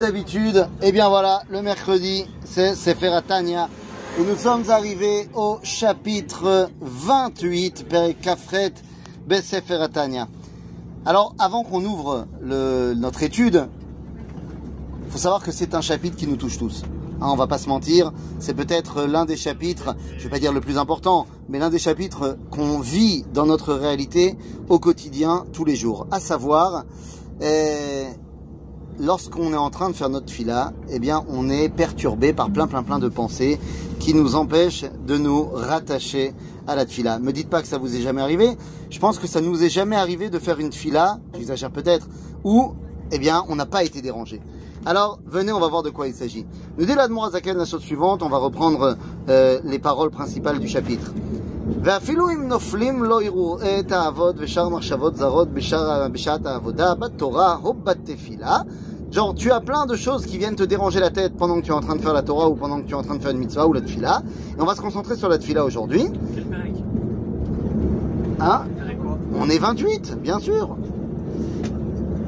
D'habitude, et eh bien voilà, le mercredi, c'est Sefer Tanya, et nous sommes arrivés au chapitre 28, Père Kafret, Sefer Tanya. Alors, avant qu'on ouvre notre étude, il faut savoir que c'est un chapitre qui nous touche tous. Hein, on va pas se mentir, c'est peut-être l'un des chapitres, je vais pas dire le plus important, mais l'un des chapitres qu'on vit dans notre réalité au quotidien, tous les jours. À savoir, eh, lorsqu'on est en train de faire notre fila, eh bien, on est perturbé par plein, plein, plein de pensées qui nous empêchent de nous rattacher à la fila. Me dites pas que ça vous est jamais arrivé. Je pense que ça nous est jamais arrivé de faire une fila, j'exagère peut-être, où, eh bien, on n'a pas été dérangé. Alors, venez, on va voir de quoi il s'agit. Nous dit la chose suivante, on va reprendre euh, les paroles principales du chapitre. ואפילו אם נופלים לא יראו את האבות ושאר מחשבות זרות בשעת העבודה, בתורה או בתפילה, Genre, tu as plein de choses qui viennent te déranger la tête pendant que tu es en train de faire la Torah ou pendant que tu es en train de faire une mitzvah ou la tfila. Et on va se concentrer sur la tfila aujourd'hui. Hein On est 28, bien sûr.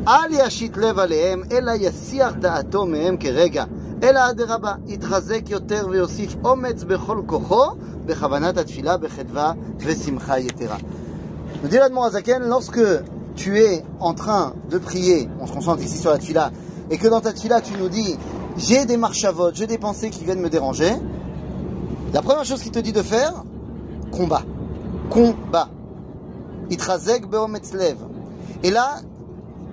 אל ישית לב עליהם, אלא יסיח דעתו מהם כרגע. אלא אדרבה, יתחזק יותר ויוסיף אומץ בכל כוחו, בכוונת התפילה, בחדווה ושמחה יתרה. Nous dit l'Admorazaken, lorsque tu es en train de prier, on se concentre ici sur la tfila, et que dans ta tfila tu nous dis j'ai des marches à vote, j'ai des pensées qui viennent me déranger, la première chose qu'il te dit de faire, combat. Combat. Itrazek beometzlev. Et là,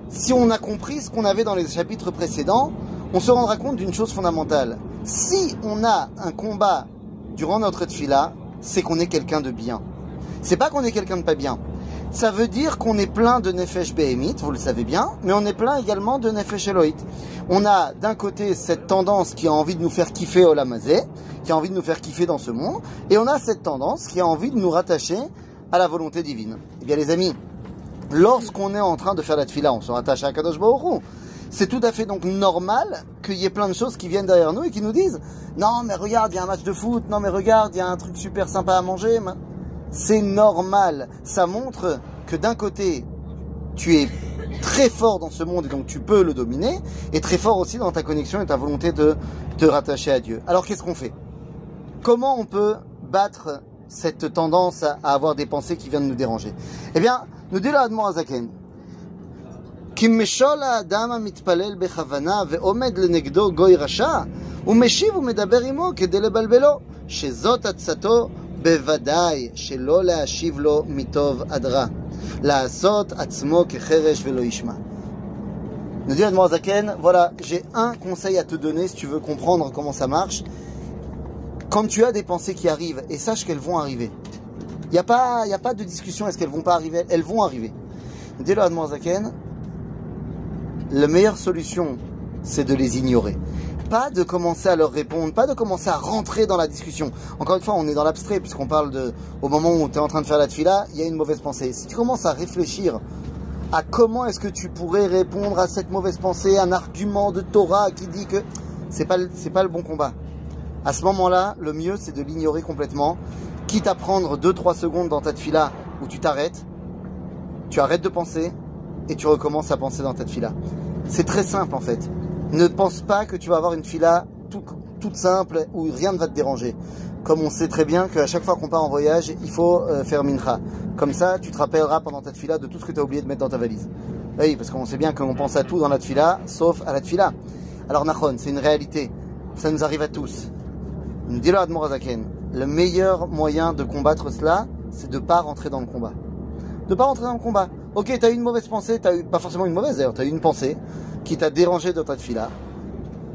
si on a compris ce qu'on avait dans les chapitres précédents, on se rendra compte d'une chose fondamentale. Si on a un combat durant notre tfila, c'est qu'on est quelqu'un de bien. C'est pas qu'on est quelqu'un de pas bien ça veut dire qu'on est plein de Nefesh Behemit, vous le savez bien, mais on est plein également de Nefesh Elohit. On a d'un côté cette tendance qui a envie de nous faire kiffer au Lamazé, qui a envie de nous faire kiffer dans ce monde, et on a cette tendance qui a envie de nous rattacher à la volonté divine. Eh bien les amis, lorsqu'on est en train de faire la tfila, on se rattache à Kadosh Baruch c'est tout à fait donc normal qu'il y ait plein de choses qui viennent derrière nous et qui nous disent non mais regarde il y a un match de foot, non mais regarde il y a un truc super sympa à manger c'est normal. Ça montre que d'un côté, tu es très fort dans ce monde et donc tu peux le dominer, et très fort aussi dans ta connexion et ta volonté de te rattacher à Dieu. Alors qu'est-ce qu'on fait? Comment on peut battre cette tendance à avoir des pensées qui viennent nous déranger? Eh bien, nous dit la Azaken. בוודאי שלא להשיב לו מטוב adra. לעשות עצמו כחרש ולא ישמע. Nous dit Zaken, voilà, j'ai un conseil à te donner si tu veux comprendre comment ça marche. Quand tu as des pensées qui arrivent, et sache qu'elles vont arriver. Il n'y a, pas, a pas de discussion, est-ce qu'elles vont pas arriver Elles vont arriver. Nous dit Zaken, la meilleure solution, c'est de les ignorer pas de commencer à leur répondre, pas de commencer à rentrer dans la discussion. Encore une fois, on est dans l'abstrait, puisqu'on parle de, au moment où tu es en train de faire la tfila, il y a une mauvaise pensée. Si tu commences à réfléchir à comment est-ce que tu pourrais répondre à cette mauvaise pensée, un argument de Torah qui dit que c'est pas, c'est pas le bon combat. À ce moment-là, le mieux, c'est de l'ignorer complètement, quitte à prendre 2-3 secondes dans ta tfila où tu t'arrêtes, tu arrêtes de penser et tu recommences à penser dans ta tfila. C'est très simple en fait. Ne pense pas que tu vas avoir une fila toute simple où rien ne va te déranger. Comme on sait très bien qu'à chaque fois qu'on part en voyage, il faut euh, faire mincha. Comme ça, tu te rappelleras pendant ta fila de tout ce que tu as oublié de mettre dans ta valise. Oui, parce qu'on sait bien qu'on pense à tout dans la fila, sauf à la fila. Alors Nachon, c'est une réalité. Ça nous arrive à tous. Dit le le meilleur moyen de combattre cela, c'est de ne pas rentrer dans le combat. De ne pas rentrer dans le combat. Ok, tu as eu une mauvaise pensée, tu as eu, pas forcément une mauvaise d'ailleurs, tu as eu une pensée, qui t'a dérangé dans ta fila,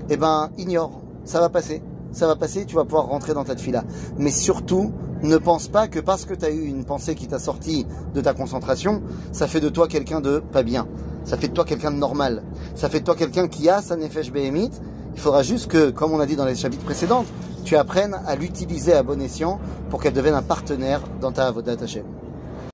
eh ben, ignore. Ça va passer. Ça va passer, tu vas pouvoir rentrer dans ta fila. Mais surtout, ne pense pas que parce que tu as eu une pensée qui t'a sorti de ta concentration, ça fait de toi quelqu'un de pas bien. Ça fait de toi quelqu'un de normal. Ça fait de toi quelqu'un qui a sa nefesh behemit. Il faudra juste que, comme on a dit dans les chapitres précédents, tu apprennes à l'utiliser à bon escient pour qu'elle devienne un partenaire dans ta avodat Hashem.